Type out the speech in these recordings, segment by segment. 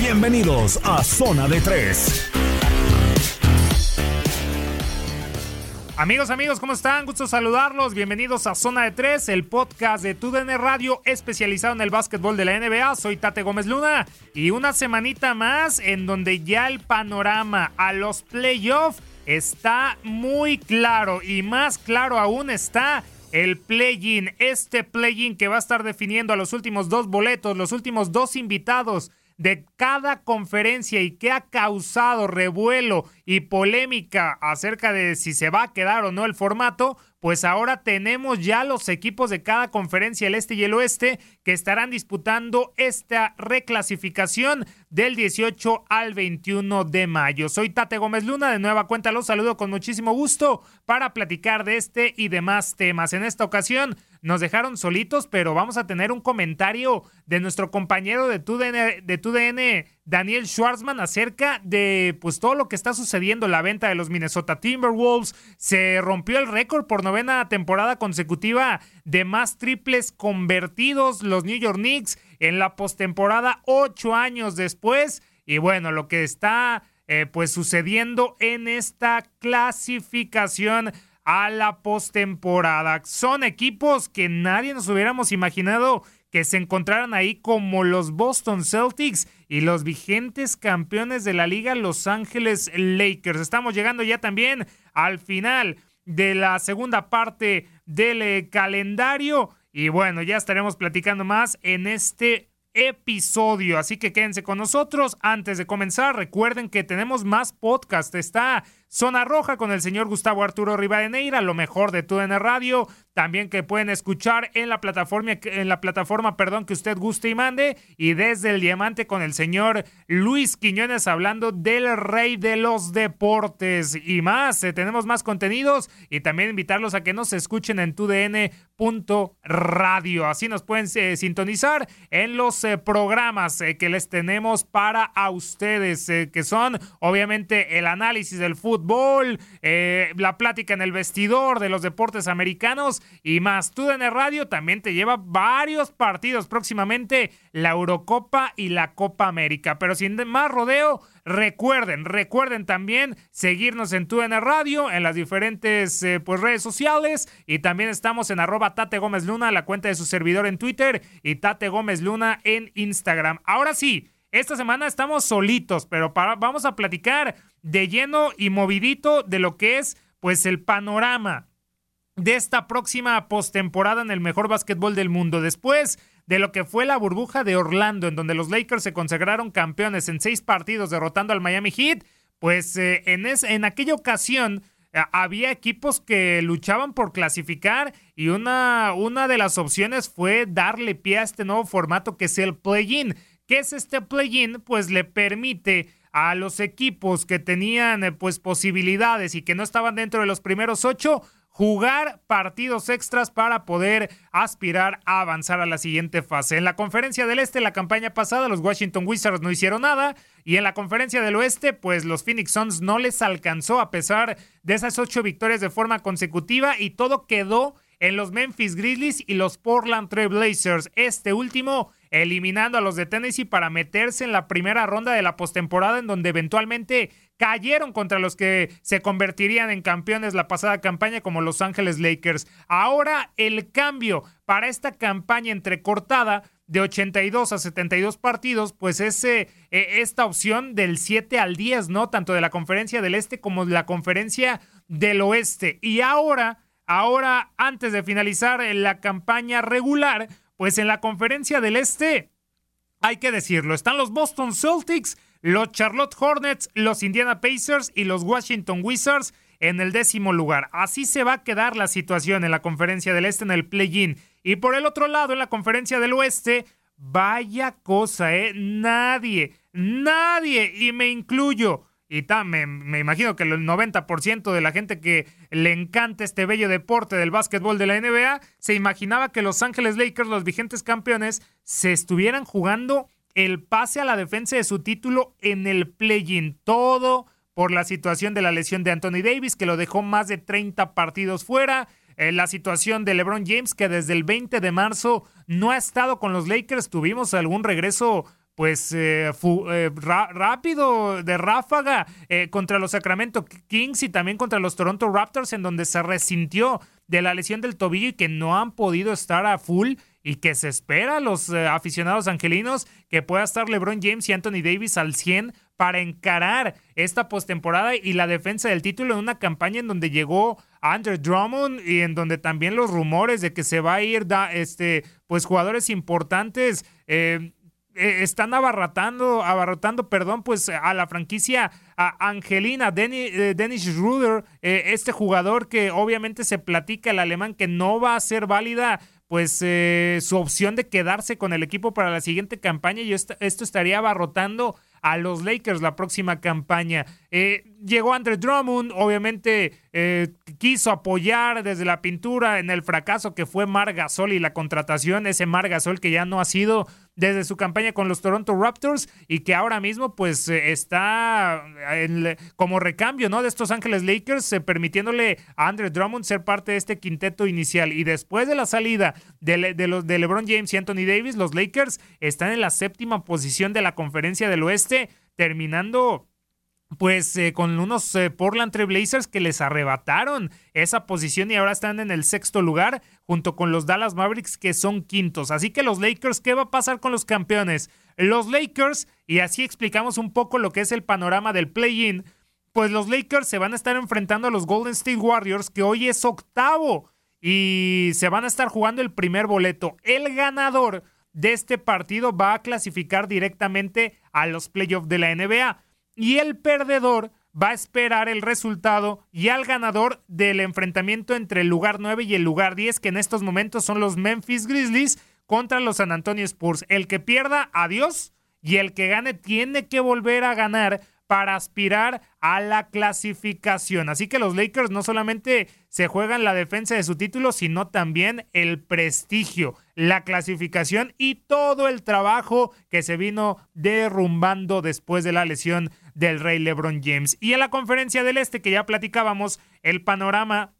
Bienvenidos a Zona de Tres. Amigos, amigos, ¿cómo están? Gusto saludarlos. Bienvenidos a Zona de Tres, el podcast de TUDN Radio especializado en el básquetbol de la NBA. Soy Tate Gómez Luna y una semanita más en donde ya el panorama a los playoffs está muy claro y más claro aún está el play-in, este play-in que va a estar definiendo a los últimos dos boletos, los últimos dos invitados de cada conferencia y que ha causado revuelo y polémica acerca de si se va a quedar o no el formato, pues ahora tenemos ya los equipos de cada conferencia, el este y el oeste, que estarán disputando esta reclasificación del 18 al 21 de mayo. Soy Tate Gómez Luna, de nueva cuenta los saludo con muchísimo gusto para platicar de este y demás temas. En esta ocasión nos dejaron solitos, pero vamos a tener un comentario de nuestro compañero de TUDN, de Daniel Schwartzman acerca de pues todo lo que está sucediendo la venta de los Minnesota Timberwolves. Se rompió el récord por novena temporada consecutiva de más triples convertidos los New York Knicks en la postemporada ocho años después. Y bueno, lo que está eh, pues sucediendo en esta clasificación a la postemporada. Son equipos que nadie nos hubiéramos imaginado que se encontraran ahí como los Boston Celtics y los vigentes campeones de la liga Los Ángeles Lakers. Estamos llegando ya también al final de la segunda parte del eh, calendario y bueno, ya estaremos platicando más en este episodio. Así que quédense con nosotros. Antes de comenzar, recuerden que tenemos más podcast. Está Zona Roja con el señor Gustavo Arturo Rivadeneira, lo mejor de TUDN Radio, también que pueden escuchar en la plataforma, en la plataforma perdón, que usted guste y mande, y desde el diamante con el señor Luis Quiñones hablando del rey de los deportes y más. Eh, tenemos más contenidos y también invitarlos a que nos escuchen en tudn.radio. Así nos pueden eh, sintonizar en los eh, programas que les tenemos para a ustedes, que son obviamente el análisis del fútbol fútbol, eh, la plática en el vestidor de los deportes americanos y más. TUDN Radio también te lleva varios partidos próximamente, la Eurocopa y la Copa América. Pero sin más rodeo, recuerden, recuerden también seguirnos en TUDN Radio, en las diferentes eh, pues, redes sociales y también estamos en arroba Tate Gómez Luna, la cuenta de su servidor en Twitter y Tate Gómez Luna en Instagram. Ahora sí. Esta semana estamos solitos, pero vamos a platicar de lleno y movidito de lo que es pues el panorama de esta próxima postemporada en el mejor básquetbol del mundo. Después de lo que fue la burbuja de Orlando, en donde los Lakers se consagraron campeones en seis partidos derrotando al Miami Heat, pues eh, en, en aquella ocasión eh, había equipos que luchaban por clasificar y una, una de las opciones fue darle pie a este nuevo formato que es el play-in. ¿Qué es este play-in? Pues le permite a los equipos que tenían eh, pues posibilidades y que no estaban dentro de los primeros ocho jugar partidos extras para poder aspirar a avanzar a la siguiente fase. En la conferencia del Este, la campaña pasada, los Washington Wizards no hicieron nada y en la conferencia del Oeste, pues los Phoenix Suns no les alcanzó a pesar de esas ocho victorias de forma consecutiva y todo quedó en los Memphis Grizzlies y los Portland Trail Blazers. Este último eliminando a los de Tennessee para meterse en la primera ronda de la postemporada en donde eventualmente cayeron contra los que se convertirían en campeones la pasada campaña como Los Ángeles Lakers. Ahora el cambio para esta campaña entrecortada de 82 a 72 partidos, pues es eh, esta opción del 7 al 10, ¿no? Tanto de la conferencia del este como de la conferencia del oeste. Y ahora, ahora, antes de finalizar la campaña regular, pues en la conferencia del este, hay que decirlo, están los Boston Celtics, los Charlotte Hornets, los Indiana Pacers y los Washington Wizards en el décimo lugar. Así se va a quedar la situación en la conferencia del este en el play-in. Y por el otro lado, en la conferencia del oeste, vaya cosa, ¿eh? Nadie, nadie, y me incluyo. Y me, me, imagino que el 90% de la gente que le encanta este bello deporte del básquetbol de la NBA se imaginaba que Los Ángeles Lakers, los vigentes campeones, se estuvieran jugando el pase a la defensa de su título en el play-in. Todo por la situación de la lesión de Anthony Davis, que lo dejó más de 30 partidos fuera. Eh, la situación de LeBron James, que desde el 20 de marzo no ha estado con los Lakers. Tuvimos algún regreso pues eh, eh, rápido de ráfaga contra los Sacramento Kings y también contra los Toronto Raptors en donde se resintió de la lesión del tobillo y que no han podido estar a full y que se espera a los aficionados angelinos que pueda estar LeBron James y Anthony Davis al 100 para encarar esta postemporada y la defensa del título en una campaña en donde llegó Andrew Drummond y en donde también los rumores de que se va a ir este pues jugadores importantes eh, eh, están abarrotando, abarrotando, perdón, pues a la franquicia a Angelina, eh, Dennis Ruder, este jugador que obviamente se platica el alemán que no va a ser válida pues su opción de quedarse con el equipo para la siguiente campaña y esto, estaría abarrotando a los Lakers la próxima campaña. Eh, llegó Andre Drummond, obviamente eh, quiso apoyar desde la pintura en el fracaso que fue Mar Gasol y la contratación, ese Mar Gasol que ya no ha sido desde su campaña con los Toronto Raptors y que ahora mismo pues eh, está como recambio ¿no? de estos Ángeles Lakers, permitiéndole a Andre Drummond ser parte de este quinteto inicial. Y después de la salida de, los, de LeBron James y Anthony Davis, los Lakers están en la séptima posición de la conferencia del oeste, terminando pues eh, con unos eh, Portland Trailblazers que les arrebataron esa posición y ahora están en el sexto lugar junto con los Dallas Mavericks que son quintos. Así que los Lakers, ¿qué va a pasar con los campeones? Los Lakers, y así explicamos un poco lo que es el panorama del play-in, pues los Lakers se van a estar enfrentando a los Golden State Warriors que hoy es octavo y se van a estar jugando el primer boleto. El ganador de este partido va a clasificar directamente a los playoffs de la NBA y el perdedor va a esperar el resultado y al ganador del enfrentamiento entre el lugar 9 y el lugar 10, que en estos momentos son los Memphis Grizzlies contra los San Antonio Spurs. El que pierda, adiós, y el que gane tiene que volver a ganar para aspirar a la clasificación. Así que los Lakers no solamente se juegan la defensa de su título, sino también el prestigio, la clasificación y todo el trabajo que se vino derrumbando después de la lesión del Rey LeBron James. Y en la conferencia del Este que ya platicábamos, el panorama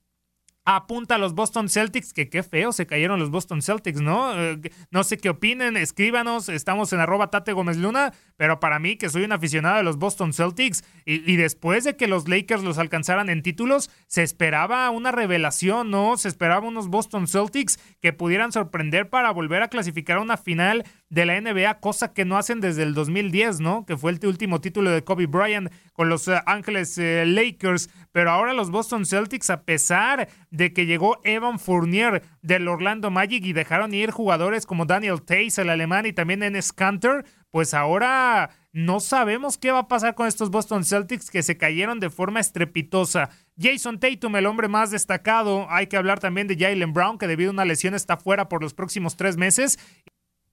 apunta a los Boston Celtics, que qué feo se cayeron los Boston Celtics, ¿no? Eh, no sé qué opinen, escríbanos, estamos en arroba Tate Gómez Luna, pero para mí, que soy un aficionado de los Boston Celtics, y, después de que los Lakers los alcanzaran en títulos, se esperaba una revelación, ¿no? Se esperaba unos Boston Celtics que pudieran sorprender para volver a clasificar a una final de la NBA, cosa que no hacen desde el 2010, ¿no? Que fue el último título de Kobe Bryant con los eh, Ángeles eh, Lakers. Pero ahora los Boston Celtics, a pesar de que llegó Evan Fournier del Orlando Magic y dejaron ir jugadores como Daniel Tays, el alemán, y también Enes Kanter, pues ahora no sabemos qué va a pasar con estos Boston Celtics que se cayeron de forma estrepitosa. Jason Tatum, el hombre más destacado. Hay que hablar también de Jalen Brown, que debido a una lesión está fuera por los próximos tres meses.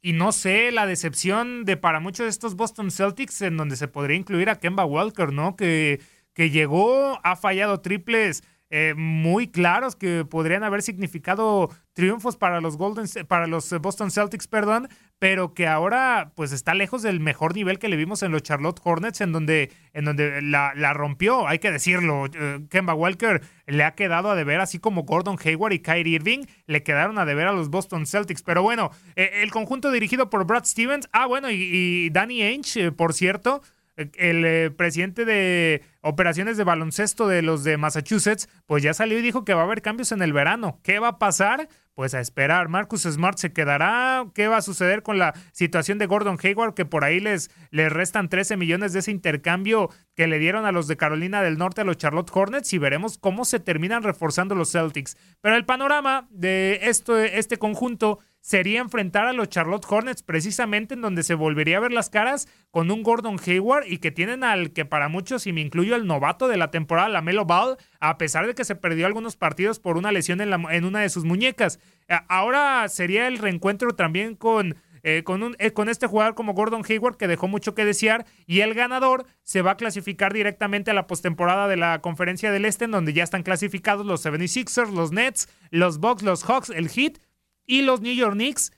Y no sé, la decepción de para muchos de estos Boston Celtics, en donde se podría incluir a Kemba Walker, ¿no? Que, que llegó, ha fallado triples eh, muy claros que podrían haber significado triunfos para los Golden, para los Boston Celtics, perdón, pero que ahora pues está lejos del mejor nivel que le vimos en los Charlotte Hornets, en donde, en donde la, rompió, hay que decirlo. Eh, Kemba Walker le ha quedado a deber, así como Gordon Hayward y Kyrie Irving le quedaron a deber a los Boston Celtics. Pero bueno, eh, el conjunto dirigido por Brad Stevens, ah bueno, y, Danny Ainge, por cierto, el eh, presidente de operaciones de baloncesto de los de Massachusetts, pues ya salió y dijo que va a haber cambios en el verano. ¿Qué va a pasar? Pues a esperar. Marcus Smart se quedará. ¿Qué va a suceder con la situación de Gordon Hayward? Que por ahí les, les restan 13 millones de ese intercambio que le dieron a los de Carolina del Norte, a los Charlotte Hornets, y veremos cómo se terminan reforzando los Celtics. Pero el panorama de esto, este conjunto sería enfrentar a los Charlotte Hornets, precisamente en donde se volvería a ver las caras con un Gordon Hayward y que tienen al que para muchos, y me incluyo el novato de la temporada, la Melo Ball, a pesar de que se perdió algunos partidos por una lesión en, la, en una de sus muñecas. Ahora sería el reencuentro también con eh, con, un, eh, con, este jugador como Gordon Hayward que dejó mucho que desear y el ganador se va a clasificar directamente a la postemporada de la Conferencia del Este en donde ya están clasificados los 76ers, los Nets, los Bucks, los Hawks, el Heat y los New York Knicks,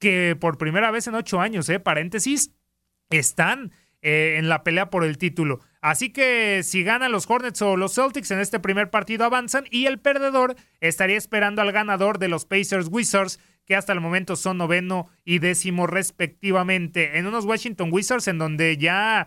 que por primera vez en ocho años, eh, paréntesis, están eh, en la pelea por el título. Así que si ganan los Hornets o los Celtics en este primer partido avanzan y el perdedor estaría esperando al ganador de los Pacers Wizards que hasta el momento son noveno y décimo respectivamente. En unos Washington Wizards en donde ya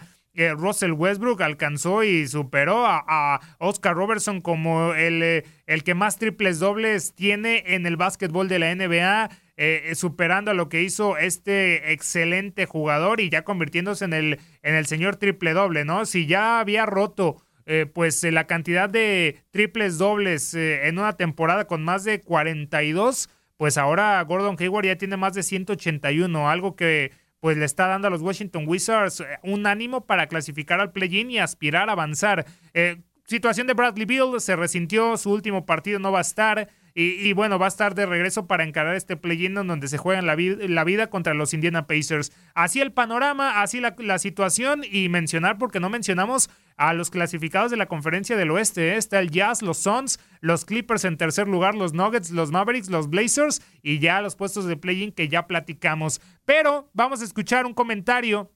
Russell Westbrook alcanzó y superó a, Oscar Robertson como el, eh, el, que más triples dobles tiene en el básquetbol de la NBA, eh, superando a lo que hizo este excelente jugador y ya convirtiéndose en el, en el señor triple doble, ¿no? Si ya había roto eh, pues la cantidad de triples dobles en una temporada con más de 42, pues ahora Gordon Hayward ya tiene más de 181, algo que pues le está dando a los Washington Wizards eh, un ánimo para clasificar al play-in y aspirar a avanzar. Eh, situación de Bradley Bill, se resintió, su último partido no va a estar. Y, bueno, va a estar de regreso para encarar este play-in donde se juegan la, vida contra los Indiana Pacers. Así el panorama, así la, la, situación y mencionar, porque no mencionamos a los clasificados de la conferencia del oeste. ¿eh? Está el Jazz, los Suns, los Clippers en tercer lugar, los Nuggets, los Mavericks, los Blazers y ya los puestos de play-in que ya platicamos. Pero vamos a escuchar un comentario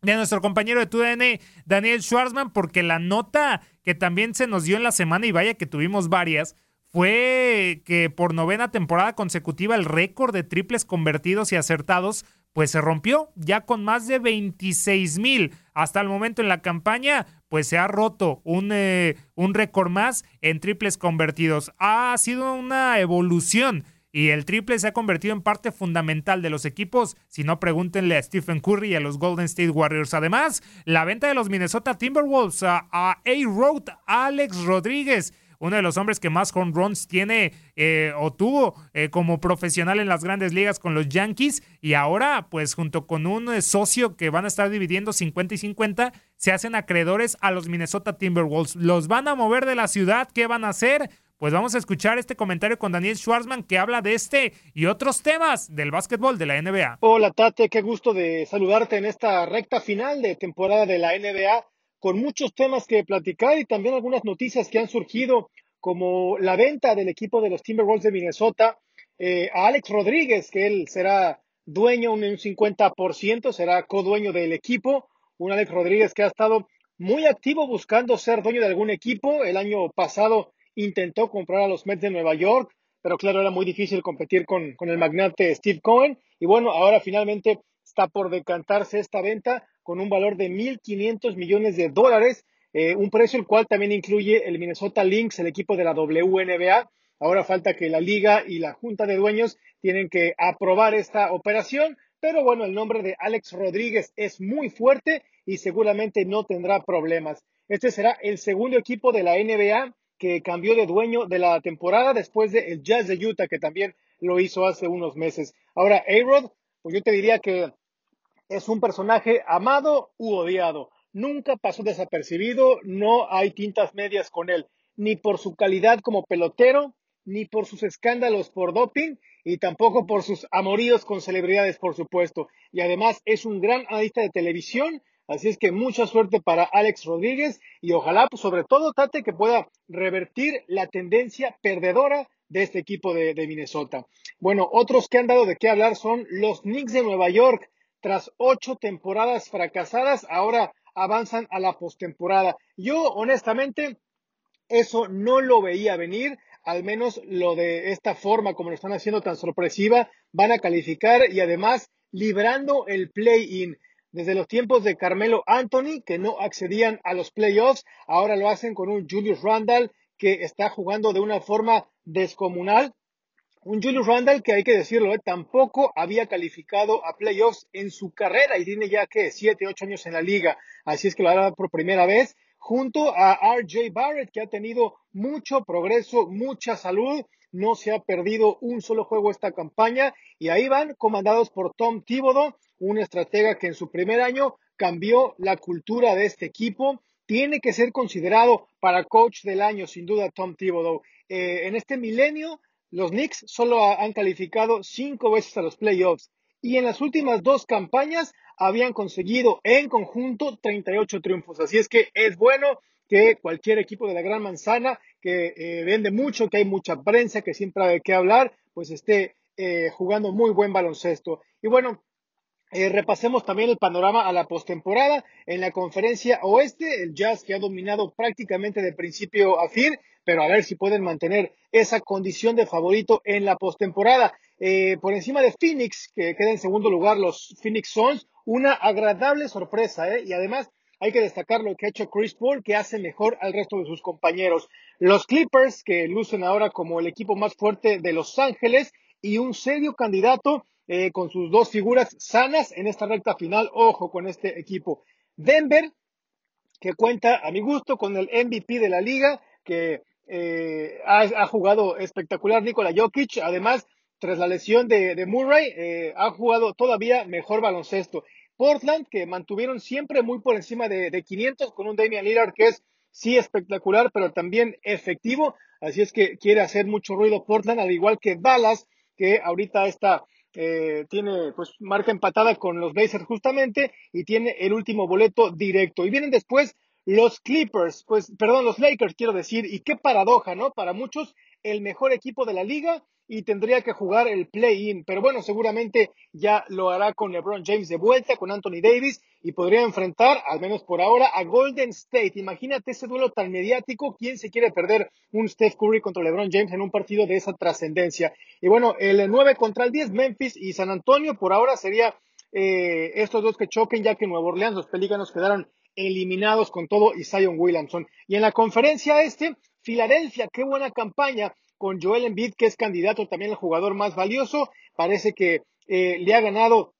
de nuestro compañero de TUDN, Daniel Schwarzman, porque la nota que también se nos dio en la semana, y vaya que tuvimos varias, fue que por novena temporada consecutiva el récord de triples convertidos y acertados pues se rompió ya con más de 26 mil. Hasta el momento en la campaña, pues se ha roto un, eh, un récord más en triples convertidos. Ha sido una evolución y el triple se ha convertido en parte fundamental de los equipos. Si no, pregúntenle a Stephen Curry y a los Golden State Warriors. Además, la venta de los Minnesota Timberwolves a, A-Road Alex Rodríguez uno de los hombres que más home runs tiene eh, o tuvo eh, como profesional en las grandes ligas con los Yankees y ahora pues junto con un eh, socio que van a estar dividiendo 50 y 50 se hacen acreedores a los Minnesota Timberwolves. ¿Los van a mover de la ciudad? ¿Qué van a hacer? Pues vamos a escuchar este comentario con Daniel Schwarzman que habla de este y otros temas del básquetbol de la NBA. Hola Tate, qué gusto de saludarte en esta recta final de temporada de la NBA con muchos temas que platicar y también algunas noticias que han surgido, como la venta del equipo de los Timberwolves de Minnesota eh, a Alex Rodríguez, que él será dueño un 50%, será codueño del equipo. Un Alex Rodríguez que ha estado muy activo buscando ser dueño de algún equipo. El año pasado intentó comprar a los Mets de Nueva York, pero claro, era muy difícil competir con, con el magnate Steve Cohen. Y bueno, ahora finalmente está por decantarse esta venta con un valor de 1.500 millones de dólares, eh, un precio el cual también incluye el Minnesota Lynx, el equipo de la WNBA. Ahora falta que la liga y la junta de dueños tienen que aprobar esta operación, pero bueno, el nombre de Alex Rodríguez es muy fuerte y seguramente no tendrá problemas. Este será el segundo equipo de la NBA que cambió de dueño de la temporada después del el Jazz de Utah, que también lo hizo hace unos meses. Ahora, A-Rod, pues yo te diría que es un personaje amado u odiado. Nunca pasó desapercibido, no hay tintas medias con él, ni por su calidad como pelotero, ni por sus escándalos por doping, y tampoco por sus amoríos con celebridades, por supuesto. Y además es un gran analista de televisión, así es que mucha suerte para Alex Rodríguez y ojalá, pues, sobre todo, Tate, que pueda revertir la tendencia perdedora de este equipo de, de Minnesota. Bueno, otros que han dado de qué hablar son los Knicks de Nueva York tras ocho temporadas fracasadas, ahora avanzan a la postemporada. Yo, honestamente, eso no lo veía venir, al menos lo de esta forma, como lo están haciendo tan sorpresiva, van a calificar y además librando el play-in. desde los tiempos de Carmelo Anthony, que no accedían a los playoffs, ahora lo hacen con un Julius Randall que está jugando de una forma descomunal. Un Julius Randall que hay que decirlo, ¿eh? tampoco había calificado a playoffs en su carrera y tiene ya que 7, 8 años en la liga. Así es que lo hará por primera vez junto a RJ Barrett que ha tenido mucho progreso, mucha salud. No se ha perdido un solo juego esta campaña y ahí van comandados por Tom Thibodeau, un estratega que en su primer año cambió la cultura de este equipo. Tiene que ser considerado para coach del año, sin duda, Tom Thibodeau. Eh, en este milenio, los Knicks solo han calificado cinco veces a los playoffs y en las últimas dos campañas habían conseguido en conjunto 38 triunfos. Así es que es bueno que cualquier equipo de la Gran Manzana que eh, vende mucho, que hay mucha prensa, que siempre hay que hablar, pues esté eh, jugando muy buen baloncesto. Y bueno, eh, repasemos también el panorama a la postemporada. En la conferencia oeste, el Jazz que ha dominado prácticamente de principio a fin, pero a ver si pueden mantener esa condición de favorito en la postemporada. Eh, por encima de Phoenix, que queda en segundo lugar los Phoenix Suns, una agradable sorpresa, ¿eh? y además hay que destacar lo que ha hecho Chris Paul, que hace mejor al resto de sus compañeros. Los Clippers, que lucen ahora como el equipo más fuerte de Los Ángeles, y un serio candidato eh, con sus dos figuras sanas en esta recta final. Ojo con este equipo. Denver, que cuenta a mi gusto con el MVP de la liga, que eh, ha, jugado espectacular Nikola Jokic. Además, tras la lesión de, Murray, eh, ha jugado todavía mejor baloncesto. Portland, que mantuvieron siempre muy por encima de, de 500 con un Damian Lillard que es sí espectacular, pero también efectivo. Así es que quiere hacer mucho ruido Portland, al igual que Dallas, que ahorita está eh, tiene pues marca empatada con los Blazers justamente y tiene el último boleto directo. Y vienen después los Clippers, pues perdón, los Lakers quiero decir, y qué paradoja, ¿no? Para muchos el mejor equipo de la liga y tendría que jugar el play-in. Pero bueno, seguramente ya lo hará con LeBron James de vuelta, con Anthony Davis y podría enfrentar, al menos por ahora, a Golden State. Imagínate ese duelo tan mediático. ¿Quién se quiere perder un Steph Curry contra LeBron James en un partido de esa trascendencia? Y bueno, el 9 contra el 10, Memphis y San Antonio, por ahora sería eh, estos dos que choquen, ya que Nueva Orleans los pelícanos quedaron eliminados con todo y Zion Williamson. Y en la conferencia este, Filadelfia, qué buena campaña con Joel Embiid, que es candidato también al jugador más valioso. Parece que eh, le ha ganado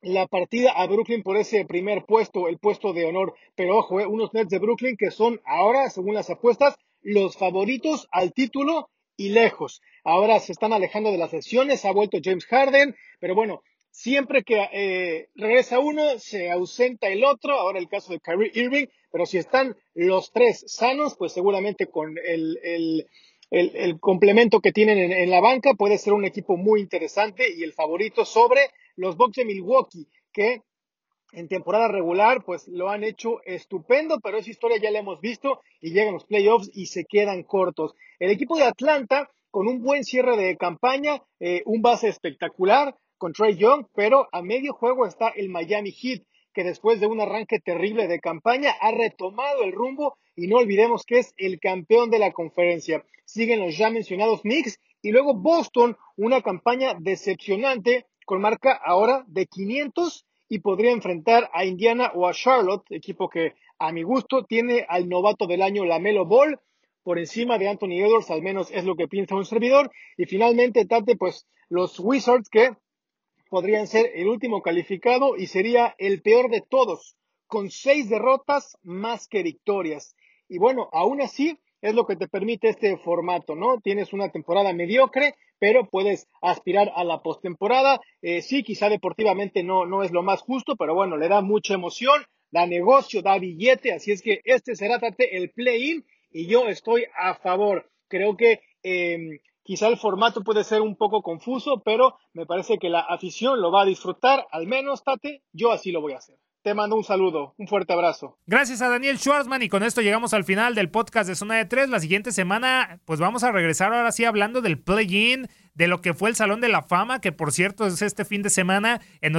la partida a Brooklyn por ese primer puesto, el puesto de honor. Pero ojo, eh, unos Nets de Brooklyn que son ahora, según las apuestas, los favoritos al título y lejos. Ahora se están alejando de las sesiones, ha vuelto James Harden, pero bueno, siempre que eh, regresa uno, se ausenta el otro. Ahora el caso de Kyrie Irving, pero si están los tres sanos, pues seguramente con el, el, complemento que tienen en, la banca puede ser un equipo muy interesante y el favorito sobre los Bucks de Milwaukee, que en temporada regular pues lo han hecho estupendo, pero esa historia ya la hemos visto y llegan los playoffs y se quedan cortos. El equipo de Atlanta con un buen cierre de campaña, eh, un base espectacular con Trey Young, pero a medio juego está el Miami Heat que después de un arranque terrible de campaña ha retomado el rumbo y no olvidemos que es el campeón de la conferencia. Siguen los ya mencionados Knicks y luego Boston, una campaña decepcionante con marca ahora de 500 y podría enfrentar a Indiana o a Charlotte, equipo que a mi gusto tiene al novato del año Lamelo Ball por encima de Anthony Edwards, al menos es lo que piensa un servidor. Y finalmente, Tate, pues los Wizards que podrían ser el último calificado y sería el peor de todos, con seis derrotas más que victorias. Y bueno, aún así es lo que te permite este formato, ¿no? Tienes una temporada mediocre, pero puedes aspirar a la postemporada. Eh, sí, quizá deportivamente no, no es lo más justo, pero bueno, le da mucha emoción, da negocio, da billete, así es que este será el play-in y yo estoy a favor. Creo que em, Quizá el formato puede ser un poco confuso, pero me parece que la afición lo va a disfrutar, al menos, Tate, yo así lo voy a hacer. Te mando un saludo, un fuerte abrazo. Gracias a Daniel Schwarzman y con esto llegamos al final del podcast de Zona de Tres. La siguiente semana, pues vamos a regresar ahora sí hablando del play-in, de lo que fue el Salón de la Fama, que por cierto es este fin de semana en,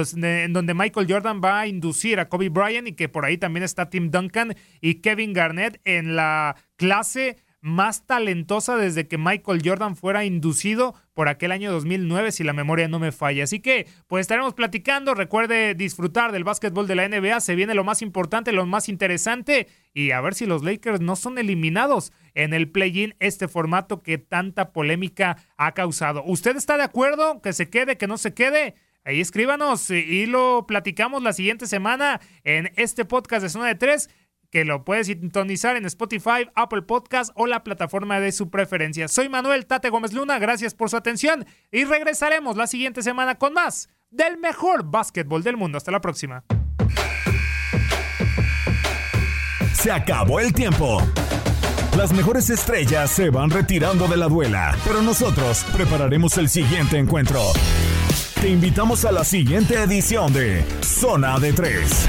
donde Michael Jordan va a inducir a Kobe Bryant y que por ahí también está Tim Duncan y Kevin Garnett en la clase más talentosa desde que Michael Jordan fuera inducido por aquel año 2009, si la memoria no me falla. Así que, pues estaremos platicando. Recuerde disfrutar del básquetbol de la NBA. Se viene lo más importante, lo más interesante. Y a ver si los Lakers no son eliminados en el play-in, este formato que tanta polémica ha causado. ¿Usted está de acuerdo? ¿Que se quede, que no se quede? Ahí escríbanos y lo platicamos la siguiente semana en este podcast de Zona de Tres que lo puedes sintonizar en Spotify, Apple Podcast o la plataforma de su preferencia. Soy Manuel Tate Gómez Luna, gracias por su atención y regresaremos la siguiente semana con más del mejor básquetbol del mundo. Hasta la próxima. Se acabó el tiempo. Las mejores estrellas se van retirando de la duela, pero nosotros prepararemos el siguiente encuentro. Te invitamos a la siguiente edición de Zona de Tres.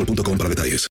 para detalles.